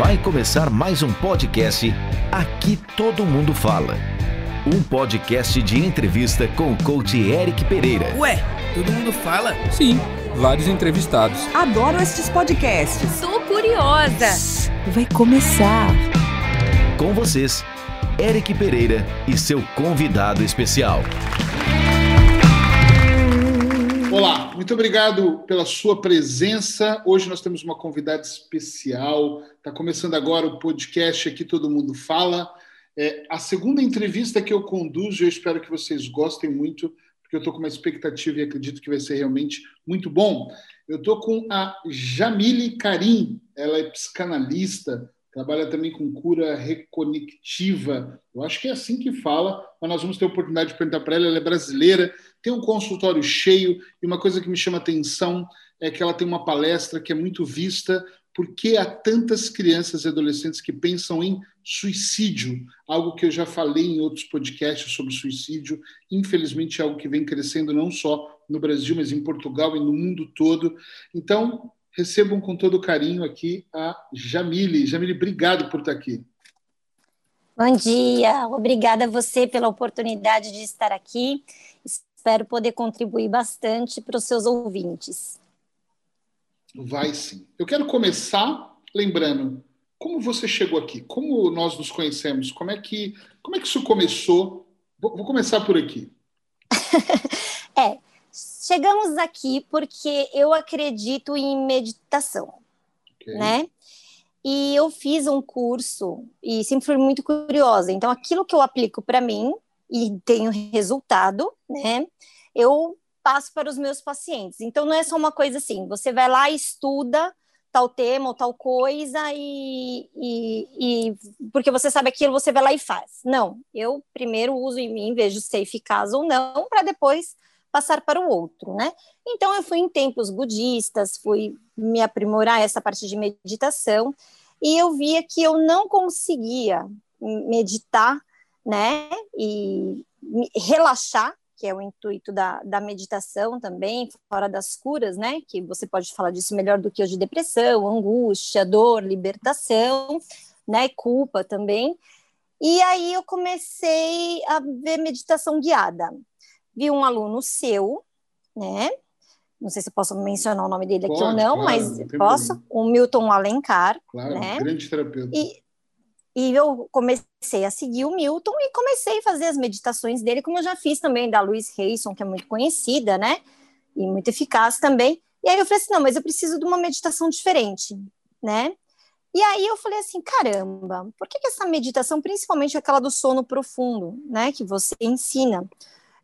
Vai começar mais um podcast Aqui Todo Mundo Fala. Um podcast de entrevista com o coach Eric Pereira. Ué, todo mundo fala? Sim, vários entrevistados. Adoro estes podcasts. Tô curiosa. Vai começar. Com vocês, Eric Pereira e seu convidado especial. Olá, muito obrigado pela sua presença. Hoje nós temos uma convidada especial. Está começando agora o podcast Aqui Todo Mundo Fala. É a segunda entrevista que eu conduzo. Eu espero que vocês gostem muito, porque eu estou com uma expectativa e acredito que vai ser realmente muito bom. Eu estou com a Jamile Karim. Ela é psicanalista, trabalha também com cura reconectiva. Eu acho que é assim que fala, mas nós vamos ter a oportunidade de perguntar para ela. Ela é brasileira, tem um consultório cheio, e uma coisa que me chama atenção é que ela tem uma palestra que é muito vista, porque há tantas crianças e adolescentes que pensam em suicídio, algo que eu já falei em outros podcasts sobre suicídio, infelizmente é algo que vem crescendo não só no Brasil, mas em Portugal e no mundo todo. Então, recebam com todo carinho aqui a Jamile. Jamile, obrigado por estar aqui. Bom dia, obrigada a você pela oportunidade de estar aqui. Espero poder contribuir bastante para os seus ouvintes. Vai sim. Eu quero começar lembrando como você chegou aqui, como nós nos conhecemos, como é que, como é que isso começou? Vou, vou começar por aqui. é, chegamos aqui porque eu acredito em meditação, okay. né? E eu fiz um curso e sempre fui muito curiosa. Então, aquilo que eu aplico para mim e tenho resultado, né? Eu passo para os meus pacientes. Então, não é só uma coisa assim, você vai lá estuda tal tema ou tal coisa e, e, e, porque você sabe aquilo, você vai lá e faz. Não, eu primeiro uso em mim, vejo se é eficaz ou não, para depois passar para o outro, né? Então eu fui em templos budistas, fui me aprimorar essa parte de meditação e eu via que eu não conseguia meditar, né? E relaxar, que é o intuito da, da meditação também, fora das curas, né? Que você pode falar disso melhor do que eu de depressão, angústia, dor, libertação, né? Culpa também. E aí eu comecei a ver meditação guiada vi um aluno seu, né? Não sei se eu posso mencionar o nome dele aqui Pode, ou não, claro, mas não posso. Problema. O Milton Alencar. Claro, né? grande terapeuta. E, e eu comecei a seguir o Milton e comecei a fazer as meditações dele, como eu já fiz também da Louise Hayson, que é muito conhecida, né? E muito eficaz também. E aí eu falei assim, não, mas eu preciso de uma meditação diferente, né? E aí eu falei assim, caramba, por que, que essa meditação, principalmente aquela do sono profundo, né, que você ensina,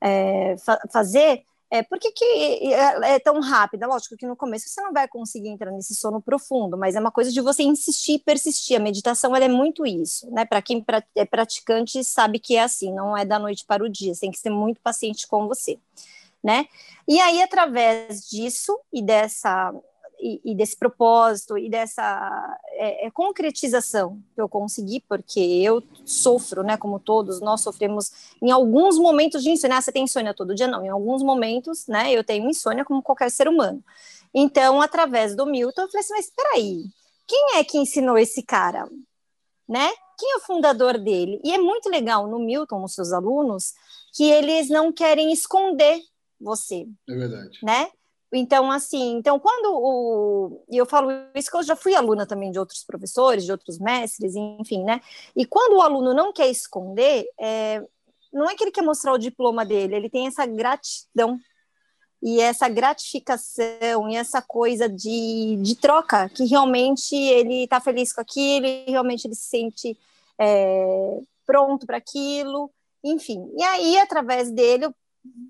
é, fa fazer, é, por que, que é, é, tão rápida? Lógico que no começo você não vai conseguir entrar nesse sono profundo, mas é uma coisa de você insistir e persistir. A meditação ela é muito isso, né? Para quem é praticante sabe que é assim, não é da noite para o dia, você tem que ser muito paciente com você, né? E aí, através disso e dessa e, e, desse propósito e dessa é, é, concretização que eu consegui, porque eu sofro, né, como todos, nós sofremos em alguns momentos de insônia. Ah, você tem insônia todo dia? Não, em alguns momentos, né, eu tenho insônia como qualquer ser humano. Então, através do Milton, eu falei assim, mas espera aí, quem é que ensinou esse cara? Né? Quem é o fundador dele? E é muito legal no Milton, nos seus alunos, que eles não querem esconder você. É verdade. Né? Então, assim, então quando o. E eu falo isso que eu já fui aluna também de outros professores, de outros mestres, enfim, né? E quando o aluno não quer esconder, é, não é que ele quer mostrar o diploma dele, ele tem essa gratidão e essa gratificação e essa coisa de, de troca, que realmente ele está feliz com aquilo, realmente ele se sente é, pronto para aquilo, enfim. E aí, através dele, eu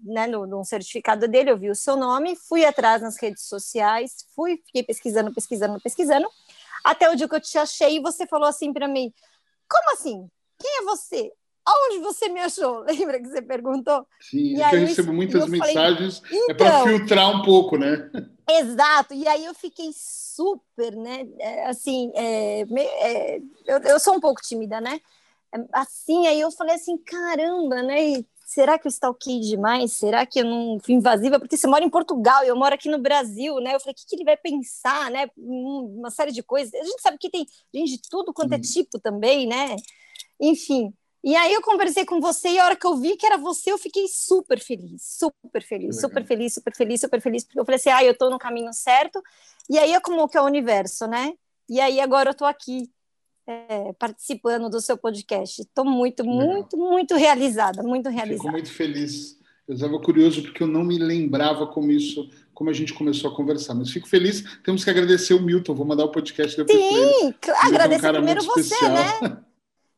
né, no, no, certificado dele, eu vi o seu nome, fui atrás nas redes sociais, fui, fiquei pesquisando, pesquisando, pesquisando, até o dia que eu te achei e você falou assim para mim: Como assim? Quem é você? Aonde você me achou? Lembra que você perguntou? Sim, e é eu recebo muitas mensagens, falei, então, é para filtrar um pouco, né? Exato, e aí eu fiquei super, né? É, assim, é, é, eu, eu sou um pouco tímida, né? É, assim, aí eu falei assim, caramba, né? Será que eu stalkei demais? Será que eu não fui invasiva? Porque você mora em Portugal e eu moro aqui no Brasil, né? Eu falei, o que, que ele vai pensar, né? Uma série de coisas. A gente sabe que tem gente de tudo quanto é tipo também, né? Enfim. E aí eu conversei com você e a hora que eu vi que era você, eu fiquei super feliz, super feliz, super feliz, super feliz, super feliz, porque eu falei assim, ah, eu tô no caminho certo. E aí é como que é o universo, né? E aí agora eu tô aqui é, participando do seu podcast. Estou muito, muito, muito realizada, muito realizada. Fico muito feliz. Eu estava curioso porque eu não me lembrava como isso, como a gente começou a conversar. Mas fico feliz. Temos que agradecer o Milton. Vou mandar o podcast depois. Sim, agradecer é um primeiro você, especial. né?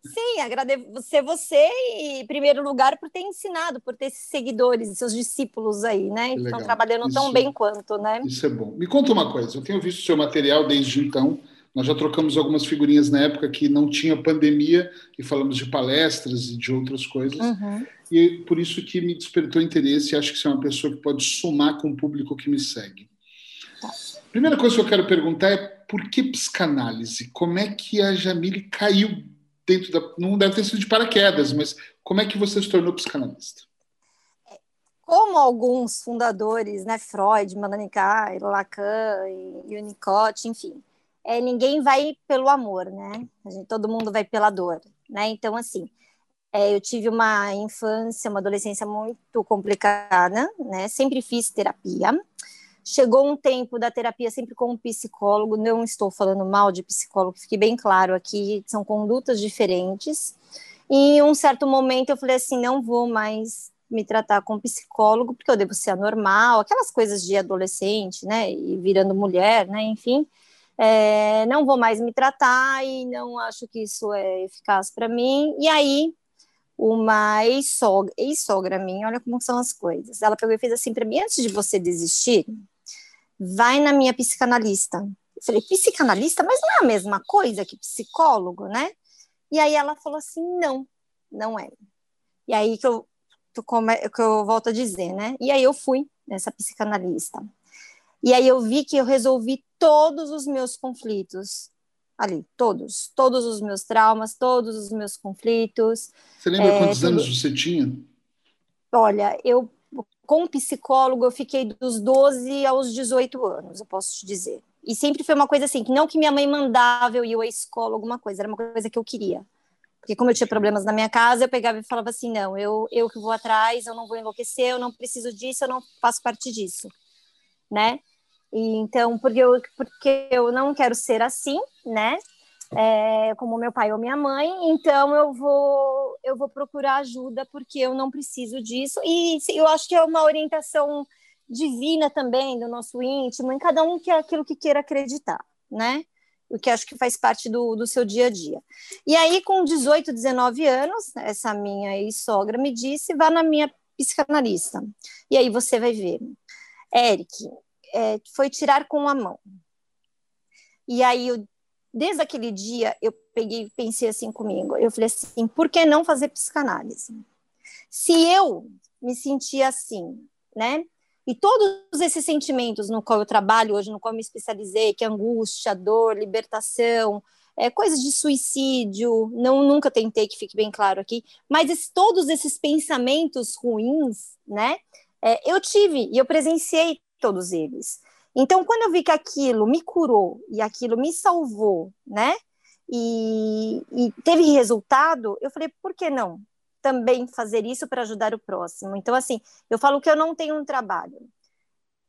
Sim, agradecer você e, em primeiro lugar, por ter ensinado, por ter esses seguidores, seus discípulos aí, né? Que estão trabalhando isso, tão bem quanto, né? Isso é bom. Me conta uma coisa, eu tenho visto seu material desde então, nós já trocamos algumas figurinhas na época que não tinha pandemia e falamos de palestras e de outras coisas. Uhum. E por isso que me despertou interesse e acho que você é uma pessoa que pode somar com o público que me segue. Tá. Primeira coisa que eu quero perguntar é por que psicanálise? Como é que a Jamile caiu dentro da. Não deve ter sido de paraquedas, mas como é que você se tornou psicanalista? Como alguns fundadores, né, Freud, Mananicai, Lacan e Winnicott, enfim, é, ninguém vai pelo amor, né? Gente, todo mundo vai pela dor, né? Então, assim, é, eu tive uma infância, uma adolescência muito complicada, né? Sempre fiz terapia. Chegou um tempo da terapia sempre com um psicólogo. Não estou falando mal de psicólogo, fique bem claro aqui, são condutas diferentes. E em um certo momento eu falei assim, não vou mais me tratar com psicólogo porque eu devo ser anormal, aquelas coisas de adolescente, né? E virando mulher, né? Enfim é, não vou mais me tratar e não acho que isso é eficaz para mim. E aí, uma ex-sogra, ex-sogra minha, olha como são as coisas. Ela pegou e fez assim para mim: antes de você desistir, vai na minha psicanalista. Eu falei: psicanalista? Mas não é a mesma coisa que psicólogo, né? E aí ela falou assim: não, não é. E aí que eu, que eu volto a dizer, né? E aí eu fui nessa psicanalista. E aí eu vi que eu resolvi todos os meus conflitos ali, todos, todos os meus traumas, todos os meus conflitos. Você lembra é, quantos tudo... anos você tinha? Olha, eu com psicólogo eu fiquei dos 12 aos 18 anos, eu posso te dizer. E sempre foi uma coisa assim, que não que minha mãe mandava eu ir à escola alguma coisa, era uma coisa que eu queria. Porque como eu tinha problemas na minha casa, eu pegava e falava assim, não, eu eu que vou atrás, eu não vou enlouquecer, eu não preciso disso, eu não faço parte disso, né? E, então, porque eu, porque eu não quero ser assim, né? É, como meu pai ou minha mãe, então eu vou eu vou procurar ajuda porque eu não preciso disso e eu acho que é uma orientação divina também do nosso íntimo, em cada um que é aquilo que queira acreditar, né? O que acho que faz parte do, do seu dia a dia. E aí, com 18, 19 anos, essa minha ex-sogra me disse: vá na minha psicanalista. E aí você vai ver. Eric, é, foi tirar com a mão. E aí, eu, desde aquele dia, eu peguei pensei assim comigo. Eu falei assim, por que não fazer psicanálise? Se eu me sentia assim, né? E todos esses sentimentos no qual eu trabalho hoje, no qual eu me especializei, que é angústia, dor, libertação, é, coisas de suicídio, não nunca tentei que fique bem claro aqui, mas esse, todos esses pensamentos ruins, né? É, eu tive e eu presenciei todos eles. Então, quando eu vi que aquilo me curou e aquilo me salvou, né? E, e teve resultado, eu falei, por que não também fazer isso para ajudar o próximo? Então, assim, eu falo que eu não tenho um trabalho.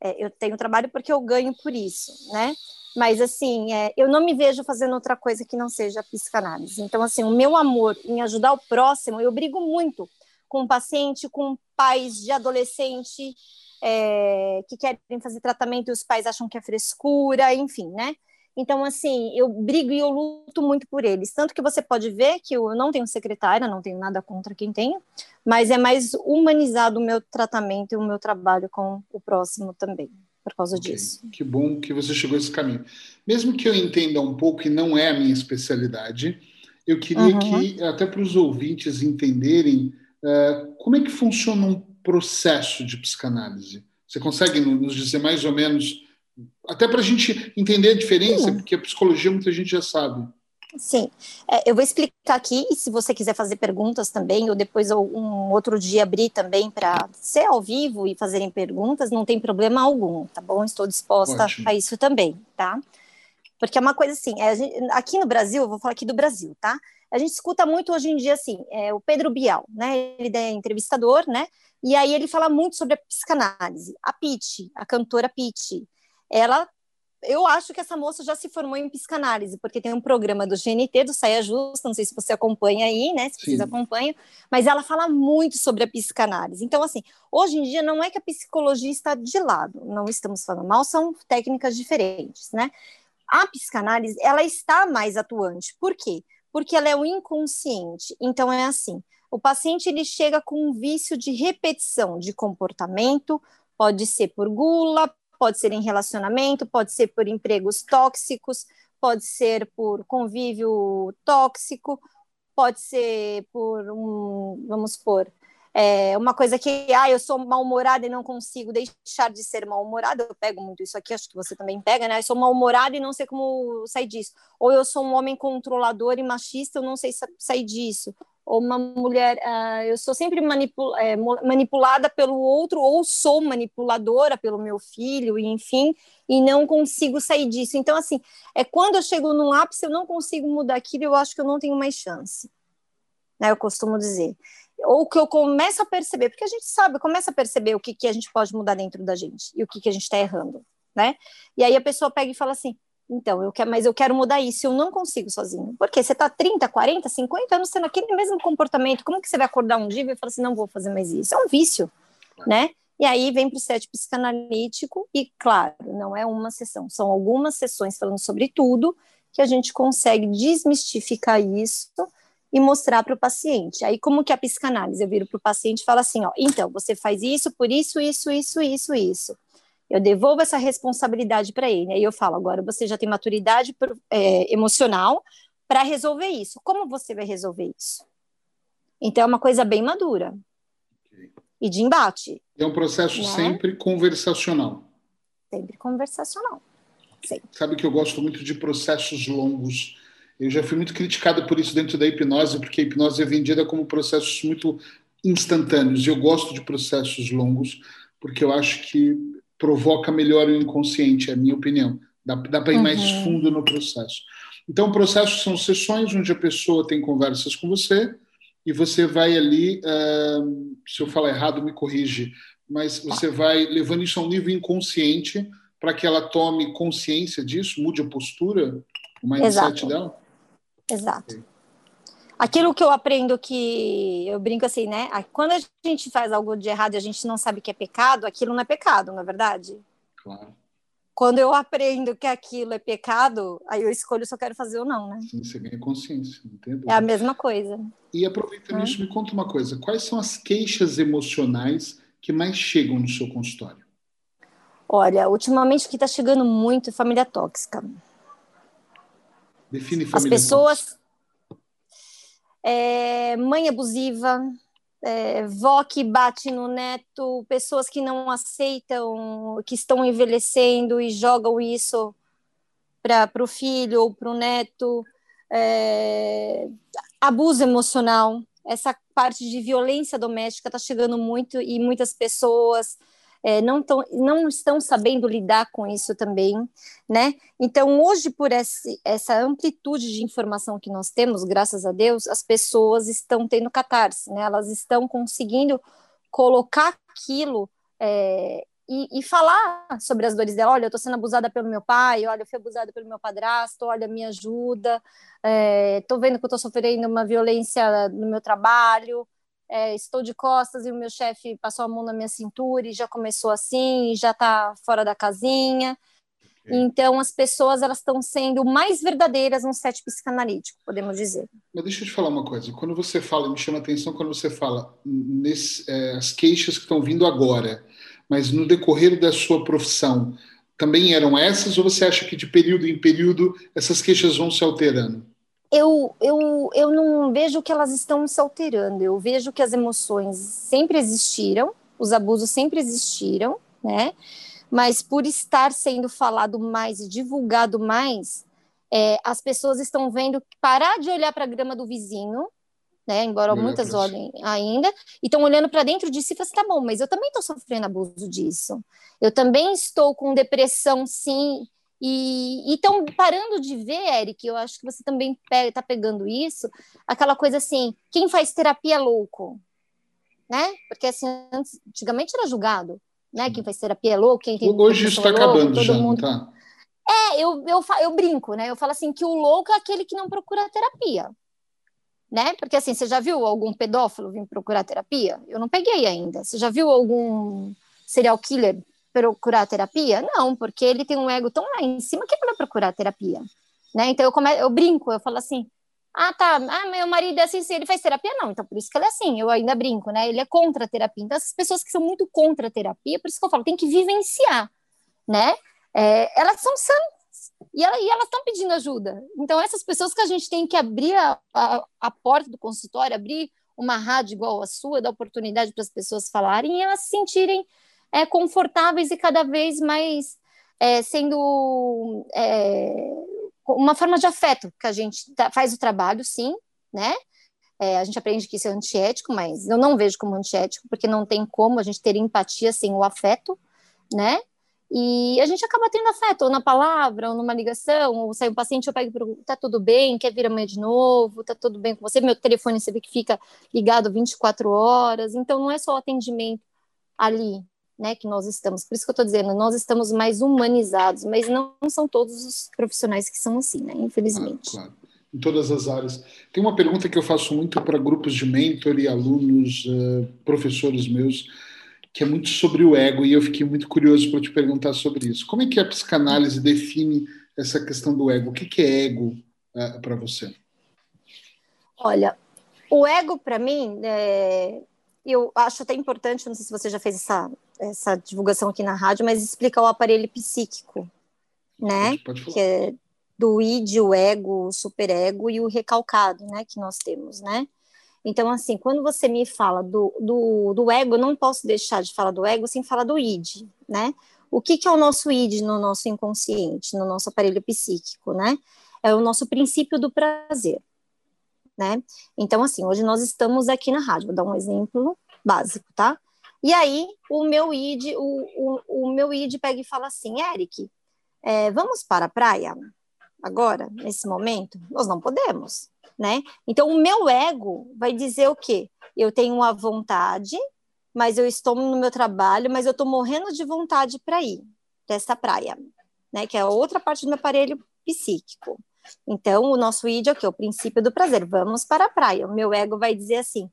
É, eu tenho trabalho porque eu ganho por isso, né? Mas, assim, é, eu não me vejo fazendo outra coisa que não seja psicanálise. Então, assim, o meu amor em ajudar o próximo, eu brigo muito com paciente, com pais de adolescente, é, que querem fazer tratamento e os pais acham que é frescura, enfim, né? Então, assim, eu brigo e eu luto muito por eles. Tanto que você pode ver que eu não tenho secretária, não tenho nada contra quem tem, mas é mais humanizado o meu tratamento e o meu trabalho com o próximo também, por causa okay. disso. Que bom que você chegou a esse caminho. Mesmo que eu entenda um pouco e não é a minha especialidade, eu queria uhum. que, até para os ouvintes entenderem, uh, como é que funciona um processo de psicanálise? Você consegue nos dizer mais ou menos, até para a gente entender a diferença, Sim. porque a psicologia muita gente já sabe. Sim, é, eu vou explicar aqui, e se você quiser fazer perguntas também, ou depois um outro dia abrir também para ser ao vivo e fazerem perguntas, não tem problema algum, tá bom? Estou disposta Ótimo. a isso também, tá? Porque é uma coisa assim, é, gente, aqui no Brasil, eu vou falar aqui do Brasil, tá? A gente escuta muito hoje em dia assim, é, o Pedro Bial, né? Ele é entrevistador, né? E aí ele fala muito sobre a psicanálise. A Pete, a cantora Pete, ela eu acho que essa moça já se formou em psicanálise, porque tem um programa do GNT, do Saia Justa, não sei se você acompanha aí, né? Se vocês acompanham, mas ela fala muito sobre a psicanálise. Então, assim, hoje em dia não é que a psicologia está de lado, não estamos falando mal, são técnicas diferentes, né? A psicanálise, ela está mais atuante. Por quê? Porque ela é o inconsciente. Então, é assim, o paciente ele chega com um vício de repetição de comportamento, pode ser por gula, pode ser em relacionamento, pode ser por empregos tóxicos, pode ser por convívio tóxico, pode ser por um, vamos supor, é, uma coisa que, ah, eu sou mal-humorada e não consigo deixar de ser mal-humorada, eu pego muito isso aqui, acho que você também pega, né? Eu sou mal-humorada e não sei como sair disso. Ou eu sou um homem controlador e machista, eu não sei sair disso ou uma mulher, uh, eu sou sempre é, manipulada pelo outro, ou sou manipuladora pelo meu filho, e enfim, e não consigo sair disso. Então, assim, é quando eu chego no ápice, eu não consigo mudar aquilo, eu acho que eu não tenho mais chance. Né, eu costumo dizer. Ou que eu começo a perceber, porque a gente sabe, começa a perceber o que, que a gente pode mudar dentro da gente e o que, que a gente está errando, né? E aí a pessoa pega e fala assim: então, eu quero, mas eu quero mudar isso, eu não consigo sozinho. Porque você está 30, 40, 50 anos tendo aquele mesmo comportamento, como que você vai acordar um dia e falar assim, não vou fazer mais isso? É um vício, né? E aí vem para o set psicanalítico e, claro, não é uma sessão, são algumas sessões falando sobre tudo que a gente consegue desmistificar isso e mostrar para o paciente. Aí, como que é a psicanálise? Eu viro para o paciente e falo assim, ó, então, você faz isso por isso, isso, isso, isso, isso. Eu devolvo essa responsabilidade para ele. Aí eu falo, agora você já tem maturidade é, emocional para resolver isso. Como você vai resolver isso? Então é uma coisa bem madura okay. e de embate. É um processo né? sempre conversacional. Sempre conversacional. Sabe que eu gosto muito de processos longos. Eu já fui muito criticado por isso dentro da hipnose, porque a hipnose é vendida como processos muito instantâneos. Eu gosto de processos longos, porque eu acho que provoca melhor o inconsciente, é a minha opinião. Dá, dá para ir uhum. mais fundo no processo. Então, o processo são sessões onde a pessoa tem conversas com você e você vai ali, uh, se eu falar errado, me corrige, mas você vai levando isso a um nível inconsciente para que ela tome consciência disso, mude a postura, o mindset Exato. dela? Exato. Okay aquilo que eu aprendo que eu brinco assim, né? Quando a gente faz algo de errado e a gente não sabe que é pecado, aquilo não é pecado, não é verdade? Claro. Quando eu aprendo que aquilo é pecado, aí eu escolho se eu quero fazer ou não, né? Sim, você ganha consciência, entendeu? É a mesma coisa. E aproveitando é. isso, me conta uma coisa: quais são as queixas emocionais que mais chegam no seu consultório? Olha, ultimamente o que está chegando muito é família tóxica. Define família As pessoas, é, mãe abusiva, é, vó que bate no neto, pessoas que não aceitam, que estão envelhecendo e jogam isso para o filho ou para o neto, é, abuso emocional, essa parte de violência doméstica está chegando muito e muitas pessoas é, não, tão, não estão sabendo lidar com isso também, né? Então, hoje, por esse, essa amplitude de informação que nós temos, graças a Deus, as pessoas estão tendo catarse, né? Elas estão conseguindo colocar aquilo é, e, e, falar sobre as dores dela. Olha, eu estou sendo abusada pelo meu pai, olha, eu fui abusada pelo meu padrasto, olha, me ajuda, estou é, vendo que eu estou sofrendo uma violência no meu trabalho, é, estou de costas e o meu chefe passou a mão na minha cintura e já começou assim, e já está fora da casinha. Okay. Então, as pessoas elas estão sendo mais verdadeiras no set psicanalítico, podemos dizer. Mas deixa eu te falar uma coisa. Quando você fala, me chama a atenção quando você fala nesse, é, as queixas que estão vindo agora, mas no decorrer da sua profissão, também eram essas ou você acha que de período em período essas queixas vão se alterando? Eu, eu, eu não vejo que elas estão se alterando, eu vejo que as emoções sempre existiram, os abusos sempre existiram, né? Mas por estar sendo falado mais e divulgado mais, é, as pessoas estão vendo parar de olhar para a grama do vizinho, né? Embora Olhar muitas si. olhem ainda, e estão olhando para dentro de si e falam assim, tá bom, mas eu também estou sofrendo abuso disso. Eu também estou com depressão, sim. E estão parando de ver, Eric, eu acho que você também está pegando isso, aquela coisa assim, quem faz terapia é louco, né? Porque assim, antes- antigamente era julgado, né? Quem faz terapia é louco, quem tem Hoje isso está é acabando todo já, mundo tá? é, eu, eu, eu brinco, né? Eu falo assim que o louco é aquele que não procura terapia, né? Porque assim, você já viu algum pedófilo vir procurar terapia? Eu não peguei ainda. Você já viu algum serial killer procurar terapia? Não, porque ele tem um ego tão lá em cima que ele vai procurar terapia, né? Então eu, come... eu brinco, eu falo assim, ah, tá, ah, meu marido é assim, sim, ele faz terapia? Não, então por isso que ele é assim, eu ainda brinco, né? Ele é contra a terapia. Então essas pessoas que são muito contra a terapia, por isso que eu falo, tem que vivenciar, né? É, elas são sãs e, ela- e elas estão pedindo ajuda. Então, essas pessoas que a gente tem que abrir a, a, a porta do consultório, abrir uma rádio igual a sua, dar oportunidade para as pessoas falarem e elas se sentirem é, confortáveis e cada vez mais é, sendo é, uma forma de afeto, que a gente tá- faz o trabalho, sim, né? É, a gente aprende que isso é antiético, mas eu não vejo como antiético, porque não tem como a gente ter empatia sem o afeto, né? E a gente acaba tendo afeto, ou na palavra, ou numa ligação, ou sai um paciente, eu pego e pergunto, tá tudo bem? Quer vir amanhã de novo? Tá tudo bem com você? Meu telefone, você vê que fica ligado 24 horas, então não é só o atendimento ali, né, que nós estamos. Por isso que eu tô dizendo, nós estamos mais humanizados, mas não são todos os profissionais que são assim, né, infelizmente. Claro, claro. Em todas as áreas. Tem uma pergunta que eu faço muito para grupos de mentor e alunos, eh, professores meus, que é muito sobre o ego, e eu fiquei muito curioso para te perguntar sobre isso. Como é que a psicanálise define essa questão do ego? O que, que é ego para você? Olha, o ego, para mim, é, eu acho até importante, não sei se você já fez essa, essa divulgação aqui na rádio, mas explica o aparelho psíquico, né? Pode, pode. Que é do id, o ego, o superego e o recalcado, né? Que nós temos, né? Então, assim, quando você me fala do, do, do ego, eu não posso deixar de falar do ego sem falar do id, né? O que, que é o nosso id no nosso inconsciente, no nosso aparelho psíquico, né? É o nosso princípio do prazer, né? Então, assim, hoje nós estamos aqui na rádio, vou dar um exemplo básico, tá? E aí, o meu id, o, o, o meu id pega e fala assim, Eric, é, vamos para a praia agora, nesse momento? Nós não podemos, né? Então, o meu ego vai dizer o quê? Eu tenho a vontade, mas eu estou no meu trabalho, mas eu estou morrendo de vontade para ir para essa praia, né? Que é outra parte do meu aparelho psíquico. Então, o nosso id é o quê? O princípio do prazer. Vamos para a praia. O meu ego vai dizer assim: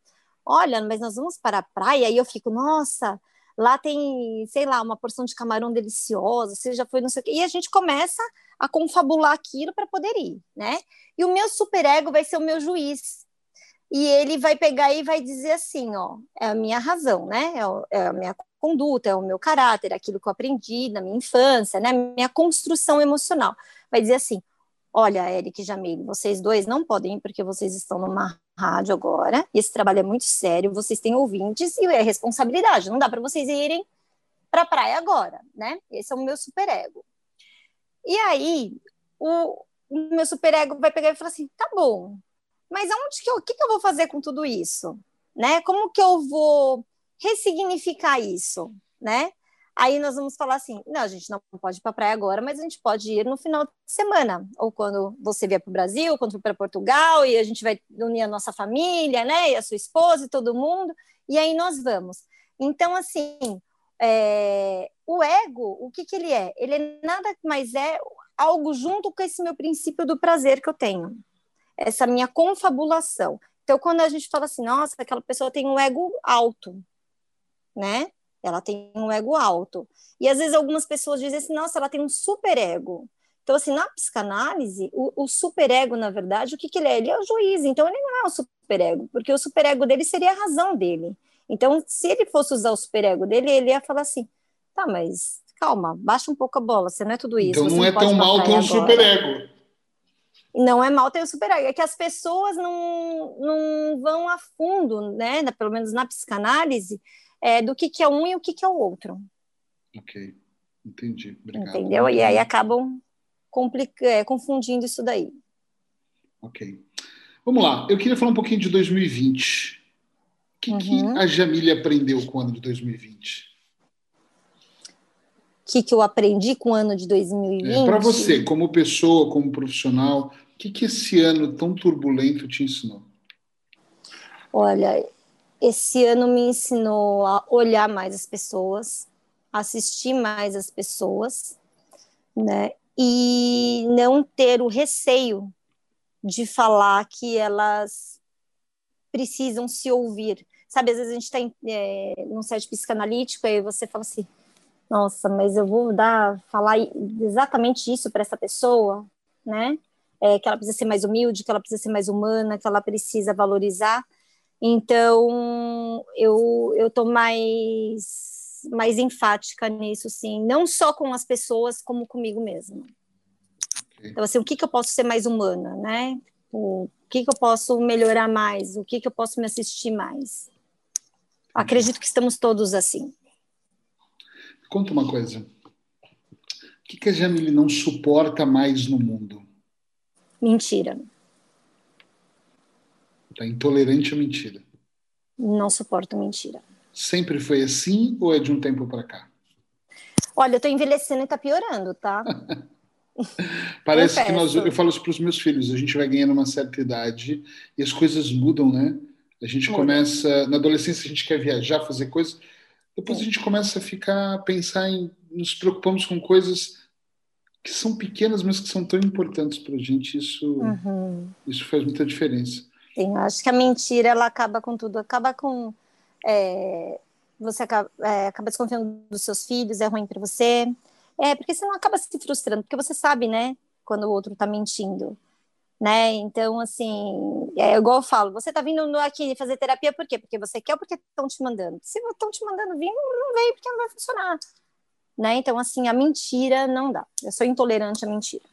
olha, mas nós vamos para a praia. E eu fico, nossa, lá tem, sei lá, uma porção de camarão deliciosa, você já foi, não sei o quê. E a gente começa a confabular aquilo para poder ir, né? E o meu superego vai ser o meu juiz. E ele vai pegar e vai dizer assim, ó, é a minha razão, né? É, é a minha conduta, é o meu caráter, é aquilo que eu aprendi na minha infância, né? Minha construção emocional. Vai dizer assim, olha, Eric e Jamile, vocês dois não podem ir porque vocês estão numa rádio agora, esse trabalho é muito sério, vocês têm ouvintes e é responsabilidade, não dá para vocês irem para a praia agora, né? Esse é o meu superego. E aí, o, o meu superego vai pegar e falar assim, tá bom, mas aonde que eu, o que, que eu vou fazer com tudo isso? Né? Como que eu vou ressignificar isso, né? Aí nós vamos falar assim: não, a gente não pode ir para a praia agora, mas a gente pode ir no final de semana, ou quando você vier para o Brasil, quando for para Portugal, e a gente vai unir a nossa família, né? E a sua esposa e todo mundo, e aí nós vamos. Então, assim, é, o ego, o que, que ele é? Ele nada mais é algo junto com esse meu princípio do prazer que eu tenho, essa minha confabulação. Então, quando a gente fala assim, nossa, aquela pessoa tem um ego alto, né? Ela tem um ego alto. E às vezes algumas pessoas dizem assim, nossa, ela tem um superego. Então, assim, na psicanálise, o, o superego, na verdade, o que, que ele é? Ele é o juiz, então ele não é o superego, porque o superego dele seria a razão dele. Então, se ele fosse usar o superego dele, ele ia falar assim, tá, mas calma, baixa um pouco a bola, você não é tudo isso. Então não é tão mal ter um superego. Não é mal ter um superego, é que as pessoas não, não vão a fundo, né, pelo menos na psicanálise, é, do que, que é um e o que, que é o outro. Ok, entendi. Obrigado. Entendeu? E aí acabam é, confundindo isso daí. Ok. Vamos lá. Eu queria falar um pouquinho de 2020. O que, uhum. que a Jamile aprendeu com o ano de 2020? O que, que eu aprendi com o ano de 2020? É, Para você, como pessoa, como profissional, o que, que esse ano tão turbulento te ensinou? Olha, esse ano me ensinou a olhar mais as pessoas, assistir mais as pessoas, né? E não ter o receio de falar que elas precisam se ouvir. Sabe, às vezes a gente está é, num site psicanalítico e você fala assim, nossa, mas eu vou dar, falar exatamente isso para essa pessoa, né? É, que ela precisa ser mais humilde, que ela precisa ser mais humana, que ela precisa valorizar. Então, eu eu tô mais mais enfática nisso, sim, não só com as pessoas, como comigo mesma. Okay. Então, assim, o que, que eu posso ser mais humana, né? O que, que eu posso melhorar mais? O que, que eu posso me assistir mais? Acredito que estamos todos assim. Conta uma coisa. O que, que a Jamile não suporta mais no mundo? Mentira. Está intolerante à mentira. Não suporto mentira. Sempre foi assim ou é de um tempo para cá? Olha, eu estou envelhecendo e está piorando, tá? Parece que nós, eu falo isso para os meus filhos, a gente vai ganhando uma certa idade e as coisas mudam, né? A gente Muda. começa, na adolescência a gente quer viajar, fazer coisas, depois a gente começa a ficar, a pensar em, nos preocupamos com coisas que são pequenas, mas que são tão importantes para a gente, isso, uhum. isso faz muita diferença. Eu acho que a mentira ela acaba com tudo, acaba com é, você acaba, é, acaba, desconfiando dos seus filhos, é ruim para você, é porque você não acaba se frustrando, porque você sabe, né, quando o outro está mentindo, né? Então, assim, é igual eu falo, você está vindo aqui fazer terapia por quê? Porque você quer ou porque estão te mandando? Se estão te mandando vir, não vem porque não vai funcionar, né? Então, assim, a mentira não dá. Eu sou intolerante à mentira.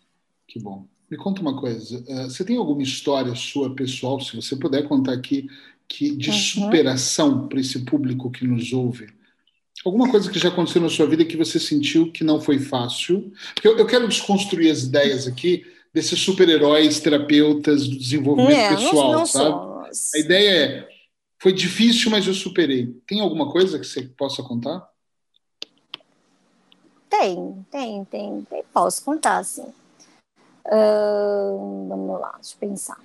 Que bom. Me conta uma coisa, eh, você tem alguma história sua pessoal, se você puder contar aqui, que de uhum. superação para esse público que nos ouve? Alguma coisa que já aconteceu na sua vida que você sentiu que não foi fácil? Porque eu, eu quero desconstruir as ideias aqui desses super-heróis, terapeutas do desenvolvimento é, pessoal, não, não sabe? Somos. A ideia é, foi difícil, mas eu superei. Tem alguma coisa que você possa contar? Tem, tem, tem, tem. Posso contar, sim. Vamos lá, deixa eu pensar.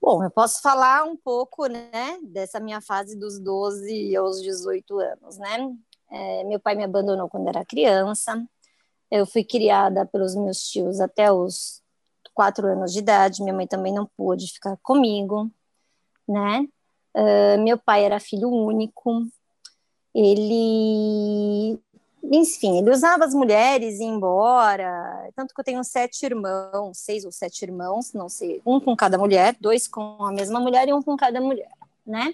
Bom, eu posso falar um pouco, né, dessa minha fase dos 12 aos 18 anos, né? É, meu pai me abandonou quando era criança. Eu fui criada pelos meus tios até os quatro anos de idade. Minha mãe também não pôde ficar comigo, né? Uh, meu pai era filho único. Ele enfim, ele usava as mulheres e ia embora. Tanto que eu tenho sete irmãos, seis ou sete irmãos, não sei, um com cada mulher, dois com a mesma mulher e um com cada mulher, né?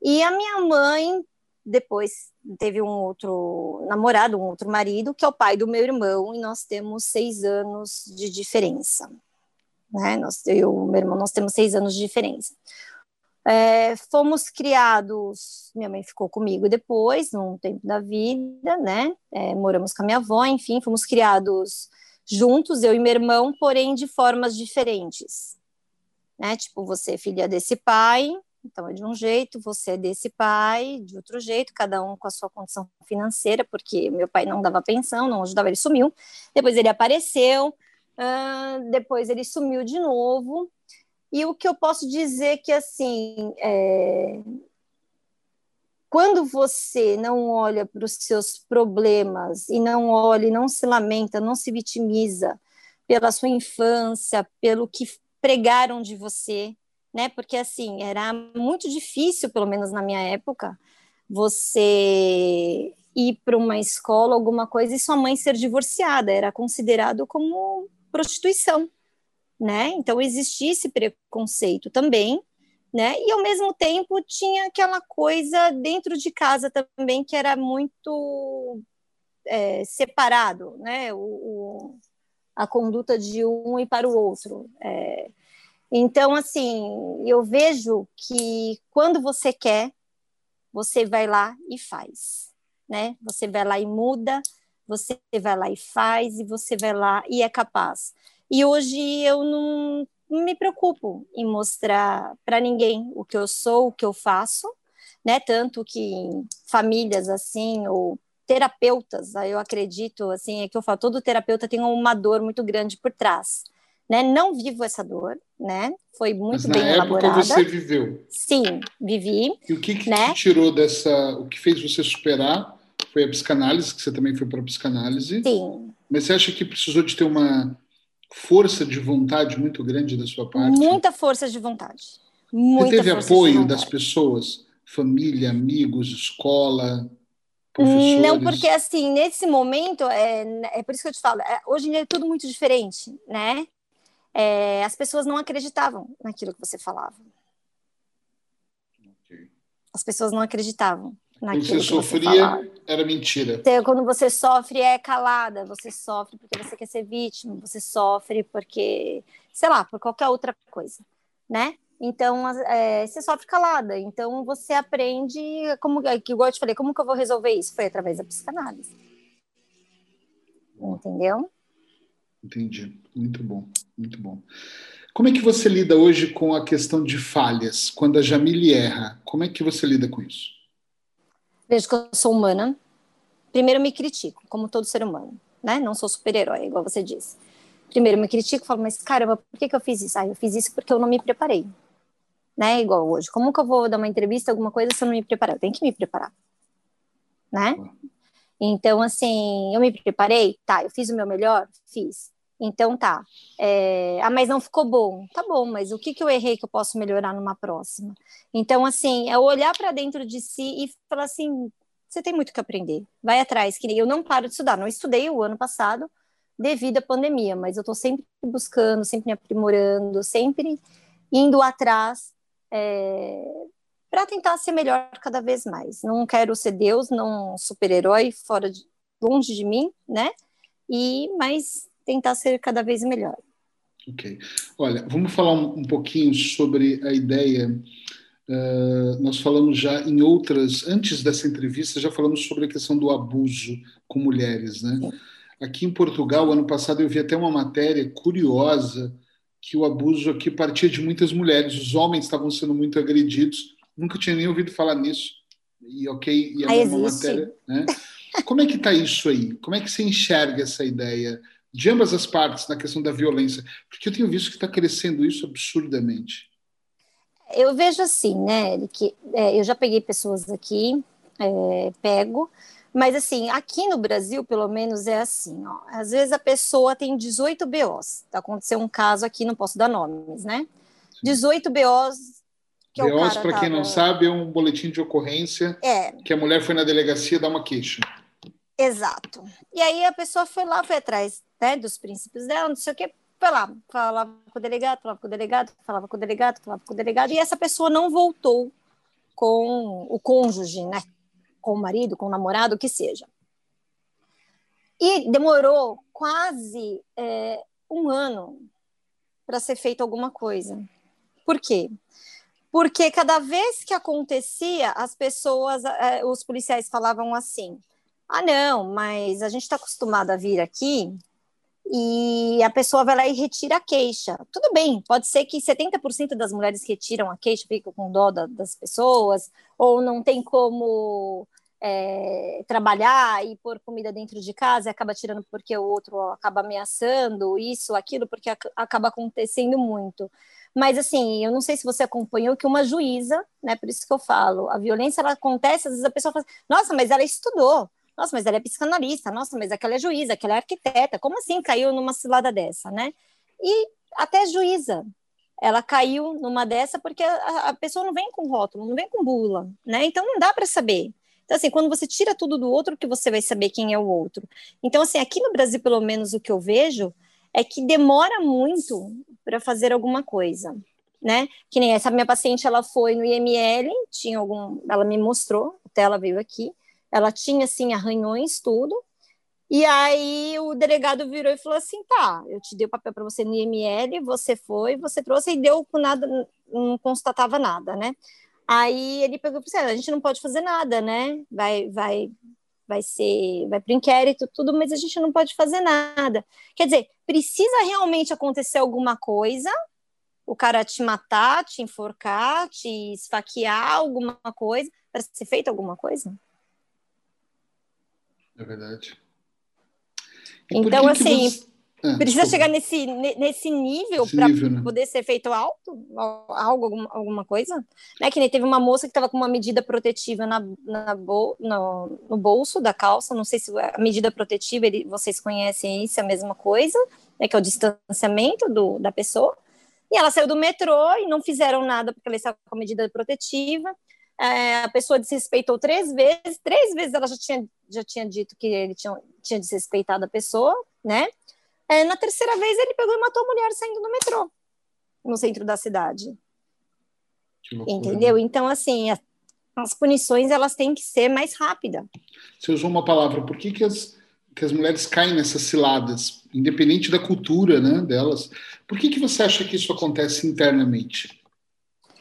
E a minha mãe depois teve um outro namorado, um outro marido, que é o pai do meu irmão, e nós temos seis anos de diferença. Né? Nós, eu e meu irmão, nós temos seis anos de diferença. É, fomos criados, minha mãe ficou comigo depois, num tempo da vida, né? É, moramos com a minha avó, enfim, fomos criados juntos, eu e meu irmão, porém de formas diferentes. Né? Tipo, você é filha desse pai, então é de um jeito, você é desse pai, de outro jeito, cada um com a sua condição financeira, porque meu pai não dava pensão, não ajudava, ele sumiu. Depois ele apareceu, uh, depois ele sumiu de novo. E o que eu posso dizer que, assim, é... quando você não olha para os seus problemas e não olha, não se lamenta, não se vitimiza pela sua infância, pelo que pregaram de você, né? Porque, assim, era muito difícil, pelo menos na minha época, você ir para uma escola, alguma coisa, e sua mãe ser divorciada, era considerado como prostituição né? Então existia esse preconceito também, né? E ao mesmo tempo tinha aquela coisa dentro de casa também que era muito é, separado, né? O, o, a conduta de um e para o outro. É, então, assim, eu vejo que quando você quer, você vai lá e faz. né? Você vai lá e muda, você vai lá e faz, e você vai lá e é capaz. E hoje eu não, me preocupo em mostrar para ninguém o que eu sou, o que eu faço, né? Tanto que famílias assim, ou terapeutas, eu acredito, assim, é que eu falo, todo terapeuta tem uma dor muito grande por trás. Né? Não vivo essa dor, né? Foi muito Mas bem na época elaborada. você viveu? Sim, vivi. E o que, que né? te tirou dessa, o que fez você superar foi a psicanálise, que você também foi para a psicanálise. Sim. Mas você acha que precisou de ter uma força de vontade muito grande da sua parte? Muita força de vontade. Muita você teve apoio das pessoas, família, amigos, escola, professores? Não, porque assim, nesse momento, é, é por isso que eu te falo, é, hoje em dia é tudo muito diferente, né? É, as pessoas não acreditavam naquilo que você falava. Okay. As pessoas não acreditavam naquilo quando você sofria, era mentira. Então, quando você sofre, é calada. Você sofre porque você quer ser vítima. Você sofre porque, sei lá, por qualquer outra coisa, né? Então, é, você sofre calada. Então, você aprende, como é, que igual eu te falei, como que eu vou resolver isso? Foi através da psicanálise. Entendeu? Entendi. Muito bom, muito bom. Como é que você lida hoje com a questão de falhas? Quando a Jamile erra, como é que você lida com isso? Vejo que eu sou humana. Primeiro me critico, como todo ser humano, né? Não sou super-herói, igual você disse. Primeiro me critico, falo, mas caramba, por que, que eu fiz isso? Ah, eu fiz isso porque eu não me preparei. Né? Igual hoje. Como que eu vou dar uma entrevista, alguma coisa, se eu não me preparar? Eu tenho que me preparar. Né? Então, assim, eu me preparei? Tá, eu fiz o meu melhor? Fiz. Então tá. É, ah, mas não ficou bom. Tá bom, mas o que, que eu errei que eu posso melhorar numa próxima? Então, assim, é olhar para dentro de si e falar assim: você tem muito que aprender. Vai atrás, que eu não paro de estudar. Não estudei o ano passado devido à pandemia, mas eu estou sempre buscando, sempre me aprimorando, sempre indo atrás é, para tentar ser melhor cada vez mais. Não quero ser Deus, não super-herói fora de, longe de mim, né? E mas tentar ser cada vez melhor. Ok. Olha, vamos falar um, um pouquinho sobre a ideia. Uh, nós falamos já em outras, antes dessa entrevista, já falamos sobre a questão do abuso com mulheres, né? Aqui em Portugal, ano passado, eu vi até uma matéria curiosa que o abuso aqui partia de muitas mulheres. Os homens estavam sendo muito agredidos. Nunca tinha nem ouvido falar nisso. E ok, e a mesma matéria. Né? Como é que está isso aí? Como é que você enxerga essa ideia? De ambas as partes na questão da violência? Porque eu tenho visto que está crescendo isso absurdamente. Eu vejo assim, né, que é, eu já peguei pessoas aqui, é, pego, mas assim, aqui no Brasil, pelo menos, é assim, ó, às vezes a pessoa tem 18 BOs. Aconteceu um caso aqui, não posso dar nomes, né? 18 BOs. Que BOs, para quem não sabe, é um boletim de ocorrência é. que a mulher foi na delegacia dar uma queixa. Exato. E aí a pessoa foi lá, foi atrás né, dos princípios dela, não sei o que, foi lá, falava com o delegado, falava com o delegado, falava com o delegado, falava com o delegado, e essa pessoa não voltou com o cônjuge, né, com o marido, com o namorado, o que seja. E demorou quase é, um ano para ser feita alguma coisa. Por quê? Porque cada vez que acontecia, as pessoas, é, os policiais falavam assim: ah, não, mas a gente está acostumado a vir aqui e a pessoa vai lá e retira a queixa. Tudo bem, pode ser que 70% das mulheres retiram a queixa, ficam com dó da, das pessoas, ou não tem como é, trabalhar e pôr comida dentro de casa e acaba tirando porque o outro acaba ameaçando, isso, aquilo, porque ac acaba acontecendo muito. Mas, assim, eu não sei se você acompanhou que uma juíza, né, por isso que eu falo, a violência ela acontece, às vezes a pessoa fala, nossa, mas ela estudou, nossa, mas ela é psicanalista. Nossa, mas aquela é juíza, aquela é arquiteta. Como assim caiu numa cilada dessa, né? E até juíza. Ela caiu numa dessa porque a, a pessoa não vem com rótulo, não vem com bula, né? Então não dá para saber. Então, assim, quando você tira tudo do outro, que você vai saber quem é o outro. Então, assim, aqui no Brasil, pelo menos, o que eu vejo é que demora muito para fazer alguma coisa, né? Que nem essa minha paciente, ela foi no IML, tinha algum, ela me mostrou, até ela veio aqui, ela tinha, assim, arranhões, tudo. E aí o delegado virou e falou assim: tá, eu te dei o papel para você no IML, você foi, você trouxe e deu com nada, não constatava nada, né? Aí ele pegou e falou assim: ah, a gente não pode fazer nada, né? Vai, vai, vai ser, vai para inquérito, tudo, mas a gente não pode fazer nada. Quer dizer, precisa realmente acontecer alguma coisa, o cara te matar, te enforcar, te esfaquear, alguma coisa, para ser feita alguma coisa? É verdade. E então, assim, você... É, Precisa chegar nesse, nesse nível para né? poder ser feito alto, algo, alguma, alguma coisa? Né? Que nem teve uma moça que estava com uma medida protetiva na, na bol, no, no, bolso da calça, não sei se a medida protetiva, ele, vocês conhecem isso, é a mesma coisa, né? que é o distanciamento do, da pessoa. E ela saiu do metrô e não fizeram nada porque ela estava com a medida protetiva. É, a pessoa desrespeitou três vezes, três vezes ela já tinha, já tinha dito que ele tinha, tinha desrespeitado a pessoa, né? É, na terceira vez, ele pegou e matou a mulher saindo no metrô, no centro da cidade. Entendeu? Então, assim, as, as punições elas têm que ser mais rápidas. Você usou uma palavra, por que, que, as, que as mulheres caem nessas ciladas, independente da cultura né, delas? Por que, que você acha que isso acontece internamente?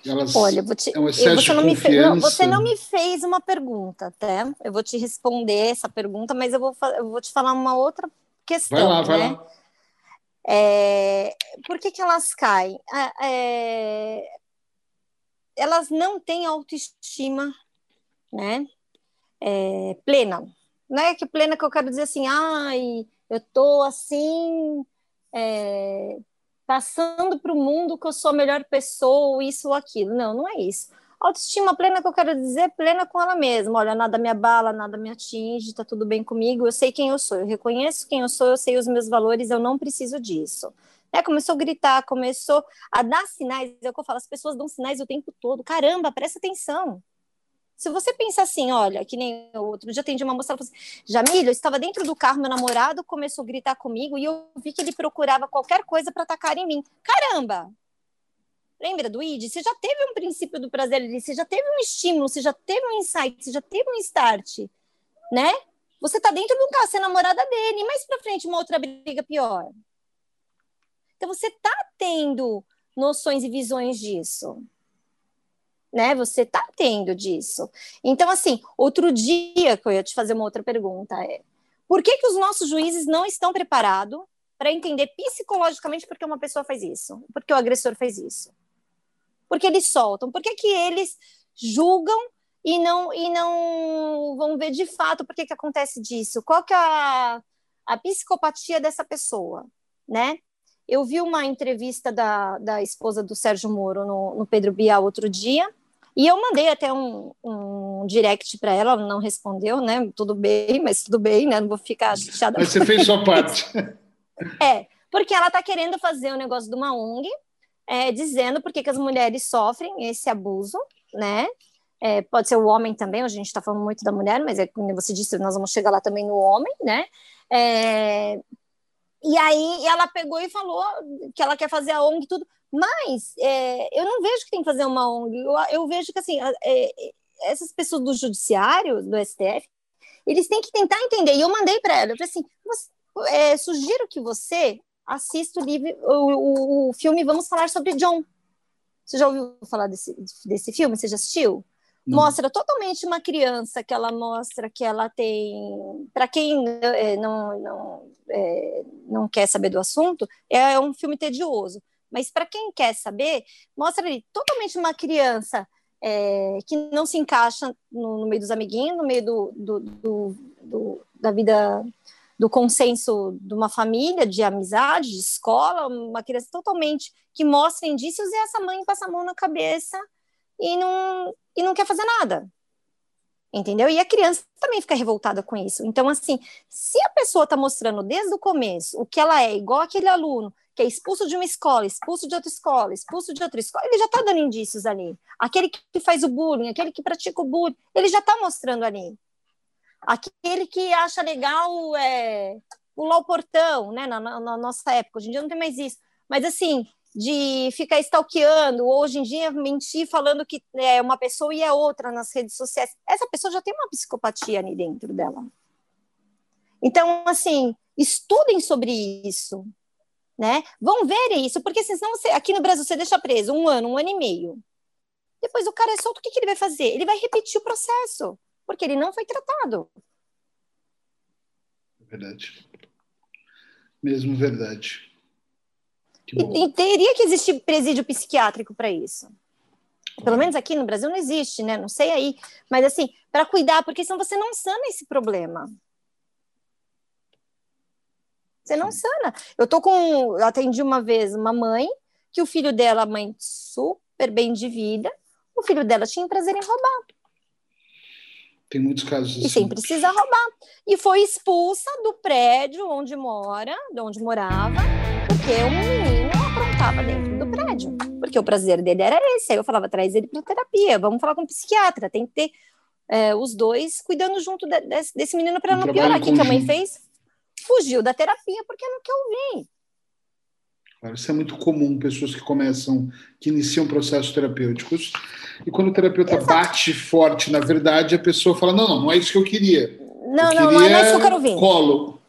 Elas, Olha, te, é um excesso você, não me fez, não, você não me fez uma pergunta, até. Eu vou te responder essa pergunta, mas eu vou, eu vou te falar uma outra questão. Vai lá, vai né? lá. É, por que, que elas caem? É, elas não têm autoestima né, é, plena. Não é que plena que eu quero dizer assim, ai, eu tô assim, é, passando para o mundo que eu sou a melhor pessoa, isso ou aquilo. Não, não é isso. Autoestima plena que eu quero dizer, plena com ela mesma. Olha, nada me abala, nada me atinge, tá tudo bem comigo, eu sei quem eu sou, eu reconheço quem eu sou, eu sei os meus valores, eu não preciso disso. É, começou a gritar, começou a dar sinais, é o que eu falo, as pessoas dão sinais o tempo todo. Caramba, presta atenção. Se você pensa assim, olha, que nem outro dia atendi uma moça, ela falou assim, Jamília, eu estava dentro do carro, meu namorado começou a gritar comigo e eu vi que ele procurava qualquer coisa para atacar em mim. Caramba, Lembra do ID? Você já teve um princípio do prazer ali, você já teve um estímulo, você já teve um insight, você já teve um start, né? Você tá dentro do carro, você é namorada dele, e mais pra frente uma outra briga pior. Então você tá tendo noções e visões disso. Né? Você tá tendo disso. Então, assim, outro dia que eu ia te fazer uma outra pergunta é: por que, que os nossos juízes não estão preparados para entender psicologicamente por que uma pessoa faz isso, porque o agressor fez isso? porque eles soltam? Por que, que eles julgam e não, e não vão ver de fato por que, que acontece disso? Qual que é a, a psicopatia dessa pessoa, né? Eu vi uma entrevista da, da esposa do Sérgio Moro no, no Pedro Bial outro dia, e eu mandei até um, um direct para ela, ela não respondeu, né? Tudo bem, mas tudo bem, né? Não vou ficar chateada. Mas você fez sua parte. é, porque ela está querendo fazer o um negócio de uma ONG, é, dizendo por que as mulheres sofrem esse abuso, né? É, pode ser o homem também, a gente está falando muito da mulher, mas é como você disse, nós vamos chegar lá também no homem, né? É, e aí ela pegou e falou que ela quer fazer a ONG e tudo, mas é, eu não vejo que tem que fazer uma ONG, eu, eu vejo que assim, é, essas pessoas do judiciário, do STF, eles têm que tentar entender. E eu mandei para ela, eu falei assim, você, é, sugiro que você assista o, livro, o, o, o, filme Vamos Falar sobre John. Você já ouviu falar desse, desse filme? Você já assistiu? Não. Mostra totalmente uma criança que ela mostra que ela tem. Para quem é, não, não, é, não quer saber do assunto, é um filme tedioso. Mas para quem quer saber, mostra ali totalmente uma criança é, que não se encaixa no, no, meio dos amiguinhos, no meio do, do, do, do da vida do consenso de uma família, de amizade, de escola, uma criança totalmente que mostra indícios e essa mãe passa a mão na cabeça e não, e não quer fazer nada. Entendeu? E a criança também fica revoltada com isso. Então, assim, se a pessoa está mostrando desde o começo o que ela é, igual aquele aluno que é expulso de uma escola, expulso de outra escola, expulso de outra escola, ele já está dando indícios ali. Aquele que faz o bullying, aquele que pratica o bullying, ele já está mostrando ali. Aquele que acha legal é, pular o portão, né? Na, na, na, nossa época, hoje em dia não tem mais isso. Mas assim, de ficar stalkeando, hoje em dia mentir falando que é uma pessoa e é outra nas redes sociais. Essa pessoa já tem uma psicopatia ali dentro dela. Então, assim, estudem sobre isso, né? Vão ver isso, porque senão você, aqui no Brasil você deixa preso um ano, um ano e meio. Depois o cara é solto, o que, que ele vai fazer? Ele vai repetir o processo porque ele não foi tratado. Verdade. Mesmo verdade. E, e, teria que existir presídio psiquiátrico para isso. Pelo menos aqui no Brasil não existe, né? Não sei aí. Mas assim, para cuidar, porque senão você não sana esse problema. Você não sana. Eu tô com. Eu atendi uma vez uma mãe que o filho dela, mãe super bem de vida, o filho dela tinha prazer em roubar. Tem muitos casos assim. E sem precisar roubar. E foi expulsa do prédio onde mora, de onde morava, porque um menino aprontava dentro do prédio. Porque o prazer dele era esse. Aí eu falava, traz ele para terapia, vamos falar com um psiquiatra, tem que ter é, os dois cuidando junto de, desse, desse menino para não piorar. O que, que a mãe fez? Fugiu da terapia porque não quer ouvir. Isso é muito comum, pessoas que começam, que iniciam processos terapêuticos, e quando o terapeuta Exato. bate forte na verdade, a pessoa fala: não, não, não é isso que eu queria. Não, eu não, não é isso que eu quero ouvir. Colo.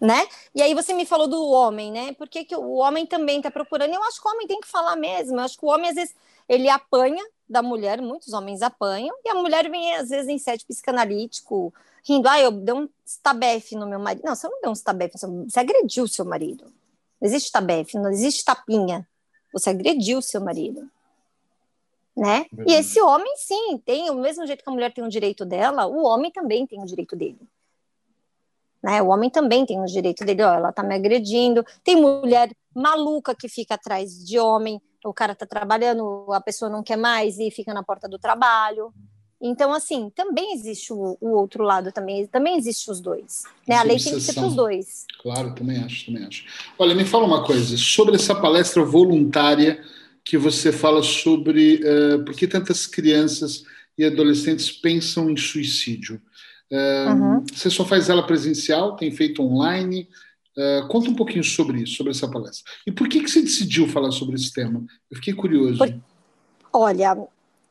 Né? E aí você me falou do homem, né? Porque que o homem também está procurando. Eu acho que o homem tem que falar mesmo. Eu acho que o homem, às vezes, ele apanha da mulher, muitos homens apanham, e a mulher vem, às vezes, em sete psicanalítico, rindo, ah, eu dei um stabefe no meu marido. Não, você não deu um stabefe, você agrediu o seu marido. Não existe tabefe, não existe tapinha. Você agrediu seu marido. Né? E esse homem, sim, tem o mesmo jeito que a mulher tem o direito dela, o homem também tem o direito dele. Né? O homem também tem o direito dele, ó, ela tá me agredindo. Tem mulher maluca que fica atrás de homem, o cara tá trabalhando, a pessoa não quer mais e fica na porta do trabalho. Então, assim, também existe o, o, outro lado, também, também existe os dois. Né? A lei tem que ser para os dois. Claro, também acho, também acho. Olha, me fala uma coisa, sobre essa palestra voluntária que você fala sobre uh, por que tantas crianças e adolescentes pensam em suicídio. Uh, uhum. Você só faz ela presencial, tem feito online? Uh, conta um pouquinho sobre isso, sobre essa palestra. E por que, que você decidiu falar sobre esse tema? Eu fiquei curioso. Por... Olha,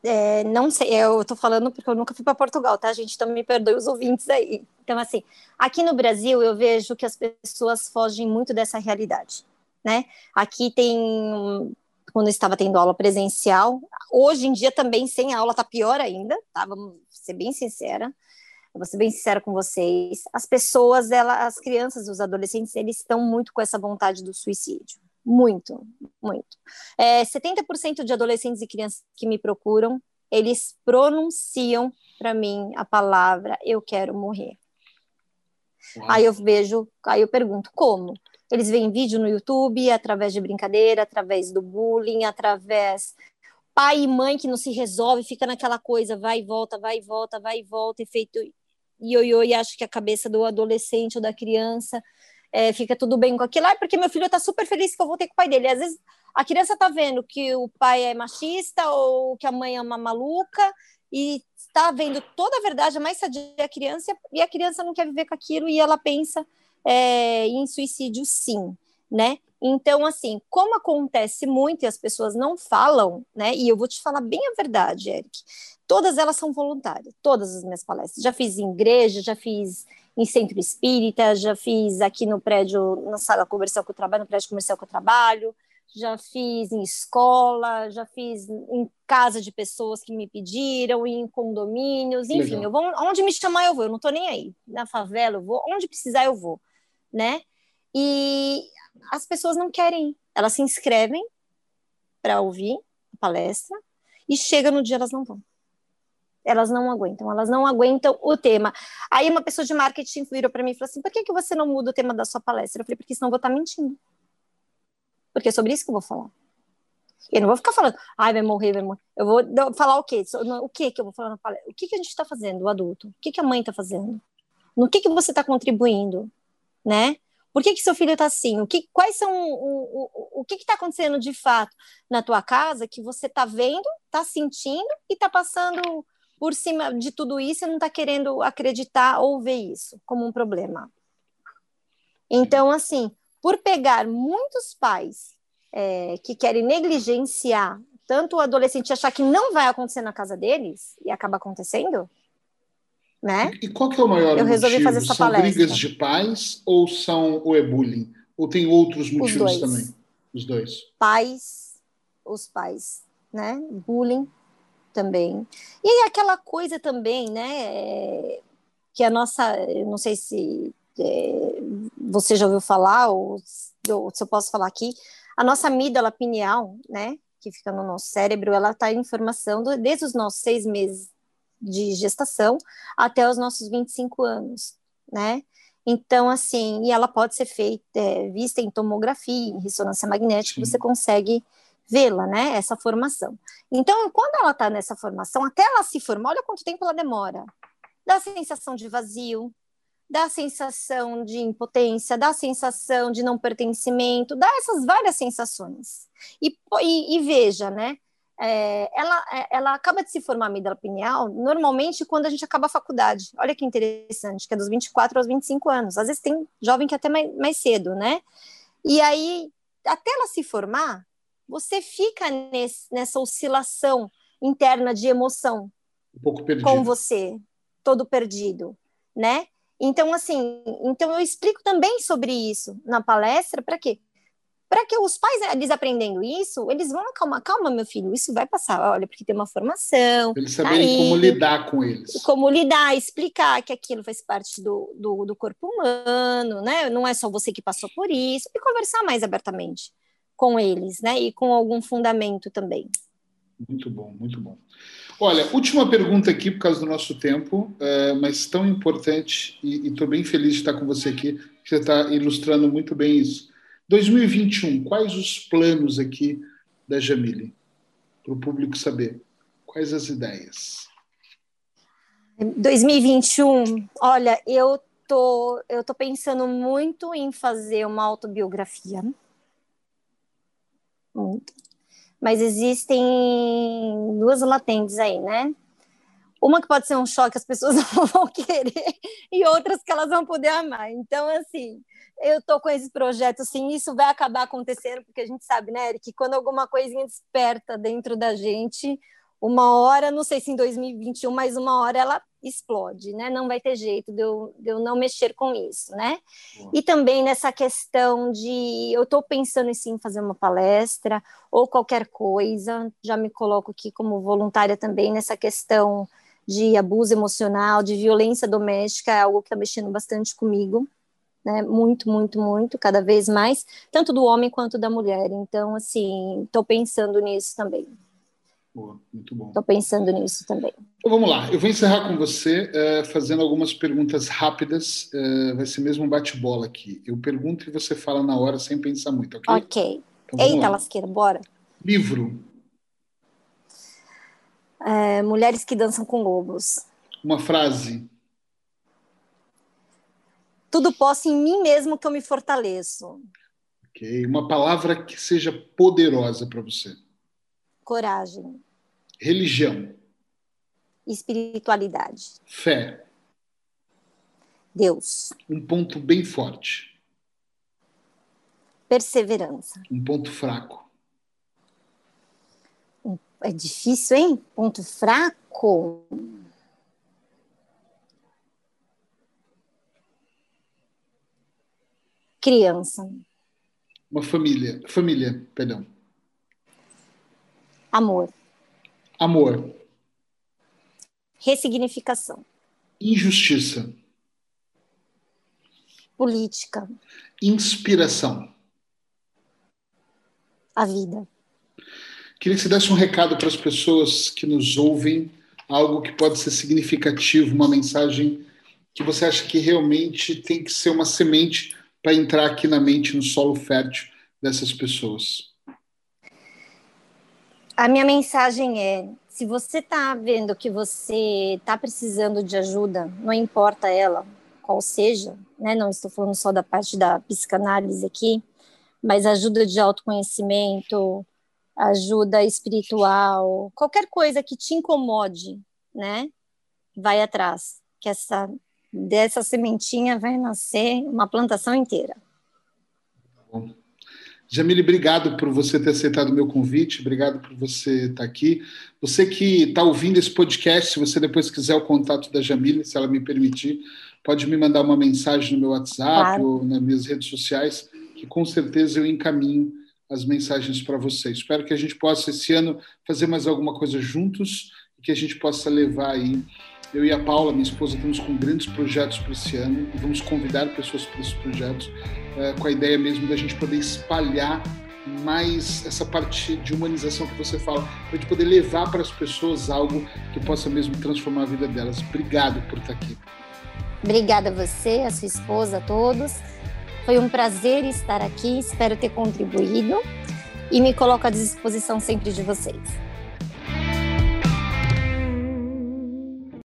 é, não sei, eu tô falando porque eu nunca fui para Portugal, tá, gente? Então me perdoe os ouvintes aí. Então, assim, aqui no Brasil eu vejo que as pessoas fogem muito dessa realidade, né? Aqui tem, quando eu estava tendo aula presencial, hoje em dia também sem aula tá pior ainda, tá? Vamos ser bem sincera. Eu vou ser bem sincera com vocês. As pessoas, ela, as crianças, os adolescentes, eles estão muito com essa vontade do suicídio muito, muito. É, 70% de adolescentes e crianças que me procuram, eles pronunciam para mim a palavra eu quero morrer. Uau. Aí eu vejo, aí eu pergunto como? Eles veem vídeo no YouTube, através de brincadeira, através do bullying, através pai e mãe que não se resolve, fica naquela coisa, vai e volta, vai e volta, vai e volta, efeito ioiô e acho que a cabeça do adolescente ou da criança é, fica tudo bem com aquilo, ah, porque meu filho está super feliz que eu voltei com o pai dele. Às vezes a criança está vendo que o pai é machista ou que a mãe é uma maluca e está vendo toda a verdade, a mais sadia a criança, e a criança não quer viver com aquilo e ela pensa é, em suicídio sim, né? Então, assim, como acontece muito e as pessoas não falam, né? E eu vou te falar bem a verdade, Eric. Todas elas são voluntárias, todas as minhas palestras. Já fiz em igreja, já fiz em centro espírita, já fiz aqui no prédio, na sala comercial que eu trabalho, no prédio comercial que eu trabalho, já fiz em escola, já fiz em casa de pessoas que me pediram, em condomínios, enfim, Legal. eu vou onde me chamar eu vou, eu não estou nem aí. Na favela eu vou, onde precisar eu vou, né? E as pessoas não querem, elas se inscrevem para ouvir a palestra e chega no dia elas não vão elas não aguentam, elas não aguentam o tema. Aí uma pessoa de marketing virou para mim e falou assim: por que, que você não muda o tema da sua palestra? Eu falei, porque senão eu vou estar tá mentindo. Porque é sobre isso que eu vou falar. Eu não vou ficar falando, ai, vai morrer, vai morrer. Eu vou falar o quê? O que que eu vou falar na palestra? O que, que a gente está fazendo, o adulto? O que, que a mãe está fazendo? No que, que você está contribuindo? Né? Por que, que seu filho está assim? O que, quais são o, o, o que está acontecendo de fato na tua casa que você está vendo, está sentindo e está passando por cima de tudo isso, não está querendo acreditar ou ver isso como um problema. Então, assim, por pegar muitos pais é, que querem negligenciar tanto o adolescente achar que não vai acontecer na casa deles e acaba acontecendo, né? E qual que é o maior Eu resolvi motivo? fazer essa são palestra. brigas de pais ou são o e-bullying? Ou tem outros motivos também? Os dois. Pais, os pais, né? Bullying também. E aquela coisa também, né? É, que a nossa, eu não sei se é, você já ouviu falar, ou, ou se eu posso falar aqui, a nossa amígdala pineal, né, que fica no nosso cérebro, ela está em formação do, desde os nossos seis meses de gestação até os nossos 25 anos, né? Então, assim, e ela pode ser feita, é, vista em tomografia, em ressonância magnética, Sim. você consegue vê-la, né? Essa formação. Então, quando ela está nessa formação, até ela se formar, olha quanto tempo ela demora. Dá sensação de vazio, dá sensação de impotência, dá sensação de não pertencimento, dá essas várias sensações. E, e, e veja, né? É, ela, é, ela acaba de se formar a amígdala pineal normalmente quando a gente acaba a faculdade. Olha que interessante, que é dos 24 aos 25 anos. Às vezes tem jovem que é até mais, mais cedo, né? E aí, até ela se formar, você fica nesse, nessa oscilação interna de emoção. Um pouco perdido. Com você, todo perdido, né? Então, assim, então eu explico também sobre isso na palestra, para quê? Para que os pais, eles aprendendo isso, eles vão, calma, calma, meu filho, isso vai passar, olha, porque tem uma formação. Eles saberem aí, como lidar com eles. Como lidar, explicar que aquilo faz parte do, do, do corpo humano, né? Não é só você que passou por isso, e conversar mais abertamente com eles, né? E com algum fundamento também. Muito bom, muito bom. Olha, última pergunta aqui por causa do nosso tempo, é, mas tão importante e estou bem feliz de estar com você aqui, você está ilustrando muito bem isso. 2021, quais os planos aqui da Jamile? Para o público saber. Quais as ideias? 2021, olha, eu tô, eu tô pensando muito em fazer uma autobiografia muito. Mas existem duas latentes aí, né? Uma que pode ser um choque, as pessoas não vão querer, e outras que elas vão poder amar. Então, assim, eu tô com esse projeto, sim, isso vai acabar acontecendo, porque a gente sabe, né, Eric, que quando alguma coisinha desperta dentro da gente, uma hora, não sei se em 2021, mas uma hora ela explode, né? Não vai ter jeito de eu, de eu não mexer com isso, né? E também nessa questão de eu estou pensando em sim fazer uma palestra ou qualquer coisa, já me coloco aqui como voluntária também nessa questão de abuso emocional, de violência doméstica, é algo que está mexendo bastante comigo, né? Muito, muito, muito, cada vez mais, tanto do homem quanto da mulher. Então, assim, estou pensando nisso também. Boa, muito bom. Estou pensando nisso também. Então, vamos lá, eu vou encerrar com você uh, fazendo algumas perguntas rápidas. Uh, vai ser mesmo um bate-bola aqui. Eu pergunto e você fala na hora sem pensar muito, ok? Ok. Então, Eita, lá. lasqueira, bora. Livro. É, Mulheres que dançam com lobos. Uma frase. Tudo posso em mim mesmo que eu me fortaleço. Ok. Uma palavra que seja poderosa para você. Coragem. Religião. Espiritualidade. Fé. Deus. Um ponto bem forte. Perseverança. Um ponto fraco. É difícil, hein? Ponto fraco. Criança. Uma família. Família, perdão. Amor. Amor. Ressignificação. Injustiça. Política. Inspiração. A vida. Queria que você desse um recado para as pessoas que nos ouvem, algo que pode ser significativo, uma mensagem que você acha que realmente tem que ser uma semente para entrar aqui na mente, no solo fértil dessas pessoas a minha mensagem é: se você está vendo que você está precisando de ajuda, não importa ela, qual seja, né? Não estou falando só da parte da psicanálise aqui, mas ajuda de autoconhecimento, ajuda espiritual, qualquer coisa que te incomode, né? Vai atrás, que essa dessa sementinha vai nascer uma plantação inteira. Bom. Jamile, obrigado por você ter aceitado o meu convite, obrigado por você estar aqui. Você que está ouvindo esse podcast, se você depois quiser o contato da Jamile, se ela me permitir, pode me mandar uma mensagem no meu WhatsApp claro. ou nas minhas redes sociais, que com certeza eu encaminho as mensagens para você. Espero que a gente possa esse ano fazer mais alguma coisa juntos e que a gente possa levar aí Eu e a Paula, minha esposa, estamos com grandes projetos para esse ano e vamos convidar pessoas para esses projetos é, com a ideia mesmo da gente poder espalhar mais essa parte de humanização que você fala, para gente poder levar para as pessoas algo que possa mesmo transformar a vida delas. Obrigado por estar aqui. Obrigada a você, a sua esposa, a todos. Foi um prazer estar aqui, espero ter contribuído e me coloco à disposição sempre de vocês.